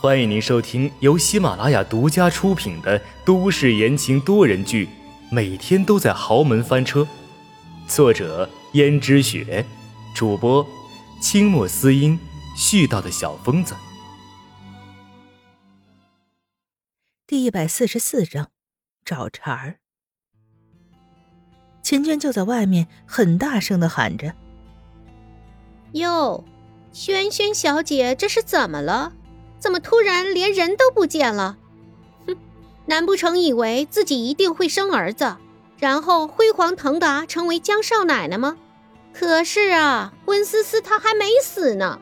欢迎您收听由喜马拉雅独家出品的都市言情多人剧《每天都在豪门翻车》，作者：胭脂雪，主播：清墨思音，絮叨的小疯子。第一百四十四章，找茬儿。秦娟就在外面很大声的喊着：“哟，萱萱小姐，这是怎么了？”怎么突然连人都不见了？哼，难不成以为自己一定会生儿子，然后辉煌腾达成为江少奶奶吗？可是啊，温思思她还没死呢，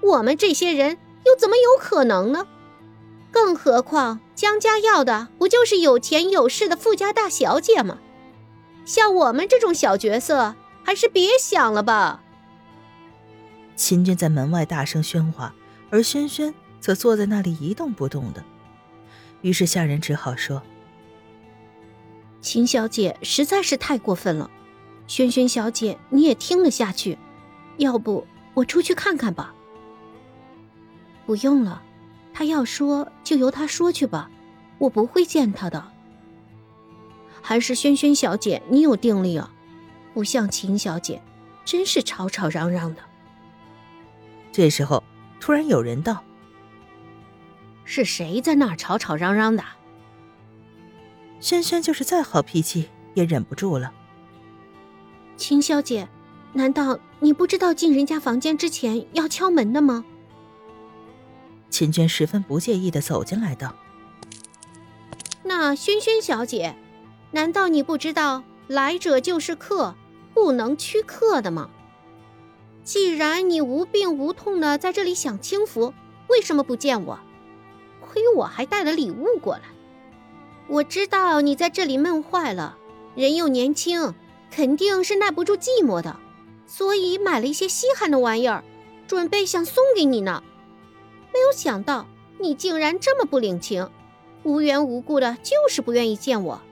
我们这些人又怎么有可能呢？更何况江家要的不就是有钱有势的富家大小姐吗？像我们这种小角色，还是别想了吧。秦军在门外大声喧哗，而轩轩。则坐在那里一动不动的，于是下人只好说：“秦小姐实在是太过分了，萱萱小姐你也听了下去？要不我出去看看吧？”“不用了，他要说就由他说去吧，我不会见他的。还是萱萱小姐你有定力啊，不像秦小姐，真是吵吵嚷嚷的。”这时候，突然有人道。是谁在那儿吵吵嚷嚷的？轩轩就是再好脾气也忍不住了。秦小姐，难道你不知道进人家房间之前要敲门的吗？秦娟十分不介意的走进来道：“那轩轩小姐，难道你不知道来者就是客，不能屈客的吗？既然你无病无痛的在这里享清福，为什么不见我？”亏我还带了礼物过来，我知道你在这里闷坏了，人又年轻，肯定是耐不住寂寞的，所以买了一些稀罕的玩意儿，准备想送给你呢。没有想到你竟然这么不领情，无缘无故的就是不愿意见我。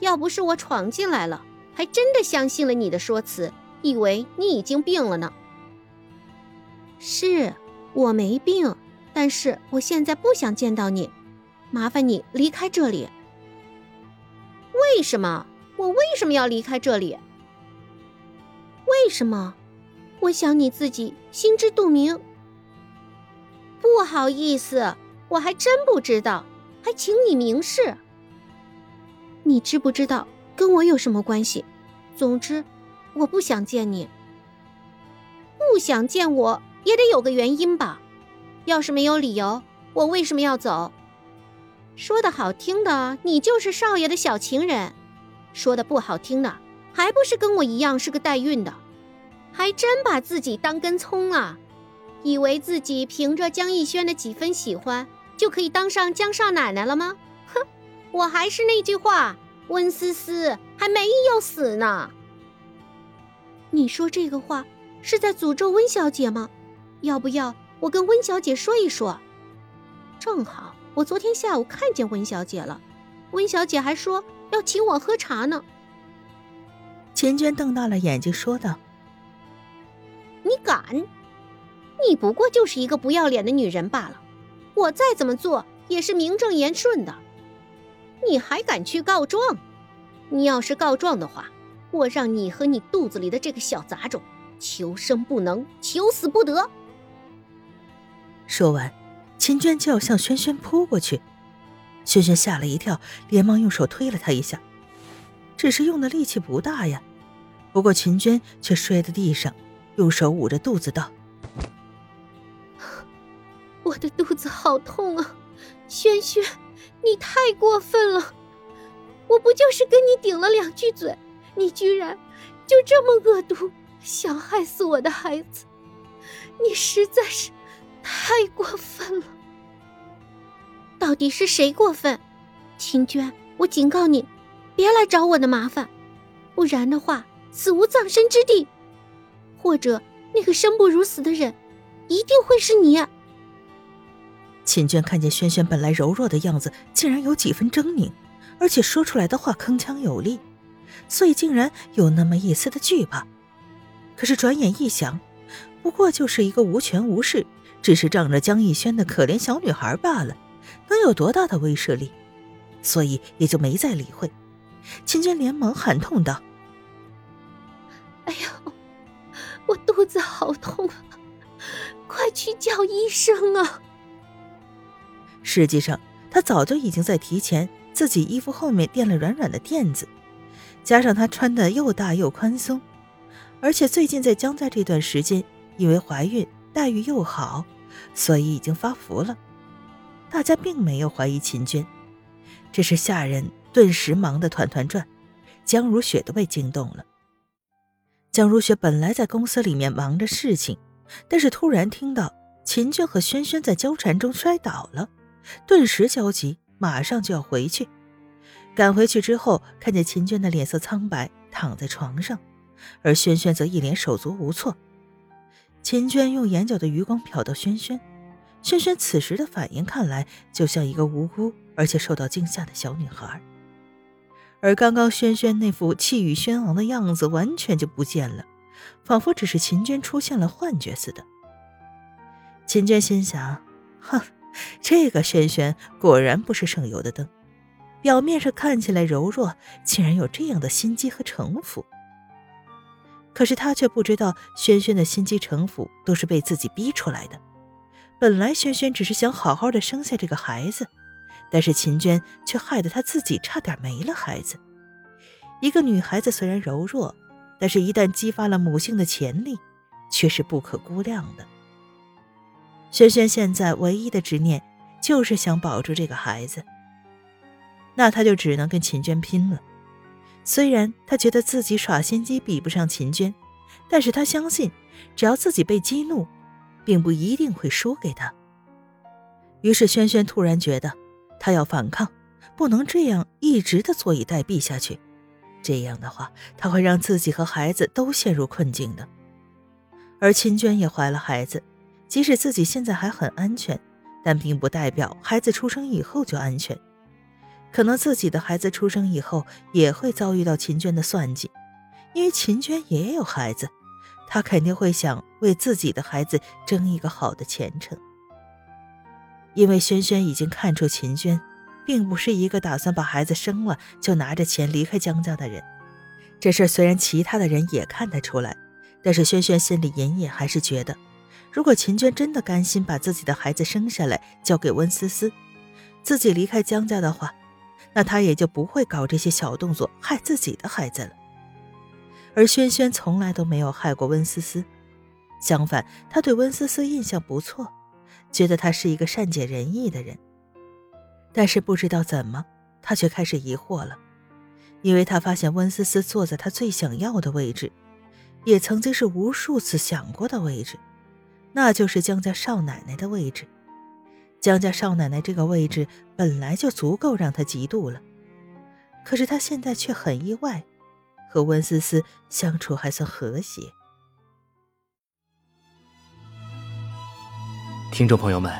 要不是我闯进来了，还真的相信了你的说辞，以为你已经病了呢。是我没病。但是我现在不想见到你，麻烦你离开这里。为什么？我为什么要离开这里？为什么？我想你自己心知肚明。不好意思，我还真不知道，还请你明示。你知不知道跟我有什么关系？总之，我不想见你。不想见我也得有个原因吧。要是没有理由，我为什么要走？说的好听的，你就是少爷的小情人；说的不好听的，还不是跟我一样是个代孕的？还真把自己当根葱啊！以为自己凭着江逸轩的几分喜欢，就可以当上江少奶奶了吗？哼！我还是那句话，温思思还没有死呢。你说这个话是在诅咒温小姐吗？要不要？我跟温小姐说一说，正好我昨天下午看见温小姐了，温小姐还说要请我喝茶呢。秦娟瞪大了眼睛说道：“你敢？你不过就是一个不要脸的女人罢了。我再怎么做也是名正言顺的，你还敢去告状？你要是告状的话，我让你和你肚子里的这个小杂种求生不能，求死不得。”说完，秦娟就要向轩轩扑过去。轩轩吓了一跳，连忙用手推了他一下，只是用的力气不大呀。不过秦娟却摔在地上，用手捂着肚子道：“我的肚子好痛啊！轩轩，你太过分了！我不就是跟你顶了两句嘴，你居然就这么恶毒，想害死我的孩子？你实在是……”太过分了！到底是谁过分？秦娟，我警告你，别来找我的麻烦，不然的话，死无葬身之地。或者，那个生不如死的人，一定会是你。秦娟看见轩轩本来柔弱的样子，竟然有几分狰狞，而且说出来的话铿锵有力，所以竟然有那么一丝的惧怕。可是转眼一想，不过就是一个无权无势。只是仗着江逸轩的可怜小女孩罢了，能有多大的威慑力？所以也就没再理会。秦娟连忙喊痛道：“哎呦，我肚子好痛啊！快去叫医生啊！”实际上，她早就已经在提前自己衣服后面垫了软软的垫子，加上她穿的又大又宽松，而且最近在江家这段时间，因为怀孕待遇又好，所以已经发福了。大家并没有怀疑秦娟，只是下人顿时忙得团团转，江如雪都被惊动了。江如雪本来在公司里面忙着事情，但是突然听到秦娟和轩轩在纠缠中摔倒了。顿时焦急，马上就要回去。赶回去之后，看见秦娟的脸色苍白，躺在床上，而轩轩则一脸手足无措。秦娟用眼角的余光瞟到轩轩，轩轩此时的反应看来就像一个无辜而且受到惊吓的小女孩，而刚刚轩轩那副气宇轩昂的样子完全就不见了，仿佛只是秦娟出现了幻觉似的。秦娟心想：哼。这个轩轩果然不是省油的灯，表面上看起来柔弱，竟然有这样的心机和城府。可是他却不知道，轩轩的心机城府都是被自己逼出来的。本来轩轩只是想好好的生下这个孩子，但是秦娟却害得他自己差点没了孩子。一个女孩子虽然柔弱，但是一旦激发了母性的潜力，却是不可估量的。轩轩现在唯一的执念就是想保住这个孩子，那他就只能跟秦娟拼了。虽然他觉得自己耍心机比不上秦娟，但是他相信，只要自己被激怒，并不一定会输给他。于是轩轩突然觉得，他要反抗，不能这样一直的坐以待毙下去。这样的话，他会让自己和孩子都陷入困境的。而秦娟也怀了孩子。即使自己现在还很安全，但并不代表孩子出生以后就安全。可能自己的孩子出生以后也会遭遇到秦娟的算计，因为秦娟也有孩子，她肯定会想为自己的孩子争一个好的前程。因为轩轩已经看出秦娟，并不是一个打算把孩子生了就拿着钱离开江家的人。这事虽然其他的人也看得出来，但是轩轩心里隐隐还是觉得。如果秦娟真的甘心把自己的孩子生下来交给温思思，自己离开江家的话，那她也就不会搞这些小动作害自己的孩子了。而轩轩从来都没有害过温思思，相反，他对温思思印象不错，觉得她是一个善解人意的人。但是不知道怎么，他却开始疑惑了，因为他发现温思思坐在他最想要的位置，也曾经是无数次想过的位置。那就是江家少奶奶的位置，江家少奶奶这个位置本来就足够让他嫉妒了，可是他现在却很意外，和温思思相处还算和谐。听众朋友们，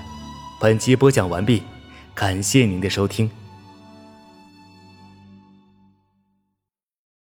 本集播讲完毕，感谢您的收听。